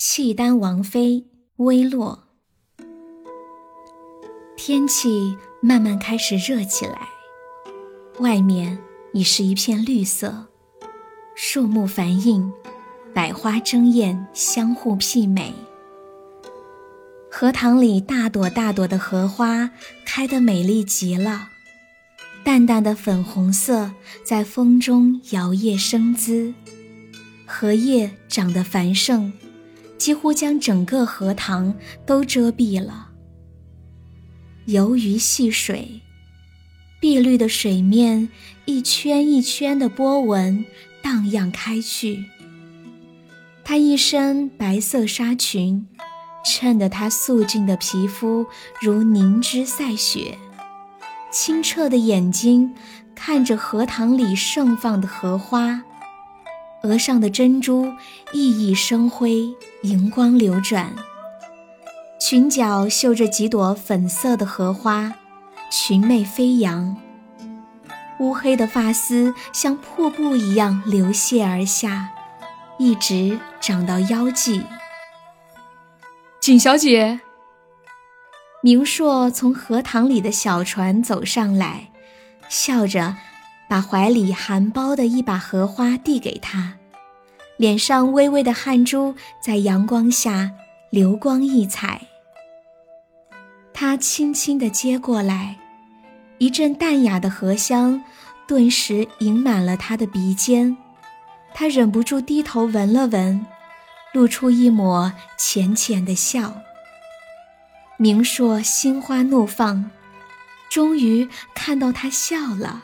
契丹王妃微落。天气慢慢开始热起来，外面已是一片绿色，树木繁映，百花争艳，相互媲美。荷塘里大朵大朵的荷花开得美丽极了，淡淡的粉红色在风中摇曳生姿，荷叶长得繁盛，几乎将整个荷塘都遮蔽了。游鱼戏水，碧绿的水面一圈一圈的波纹荡漾开去。她一身白色纱裙。衬得她素净的皮肤如凝脂赛雪，清澈的眼睛看着荷塘里盛放的荷花，额上的珍珠熠熠生辉，银光流转。裙角绣着几朵粉色的荷花，裙袂飞扬。乌黑的发丝像瀑布一样流泻而下，一直长到腰际。景小姐，明硕从荷塘里的小船走上来，笑着把怀里含苞的一把荷花递给他，脸上微微的汗珠在阳光下流光溢彩。他轻轻地接过来，一阵淡雅的荷香顿时盈满了他的鼻尖，他忍不住低头闻了闻。露出一抹浅浅的笑。明硕心花怒放，终于看到他笑了。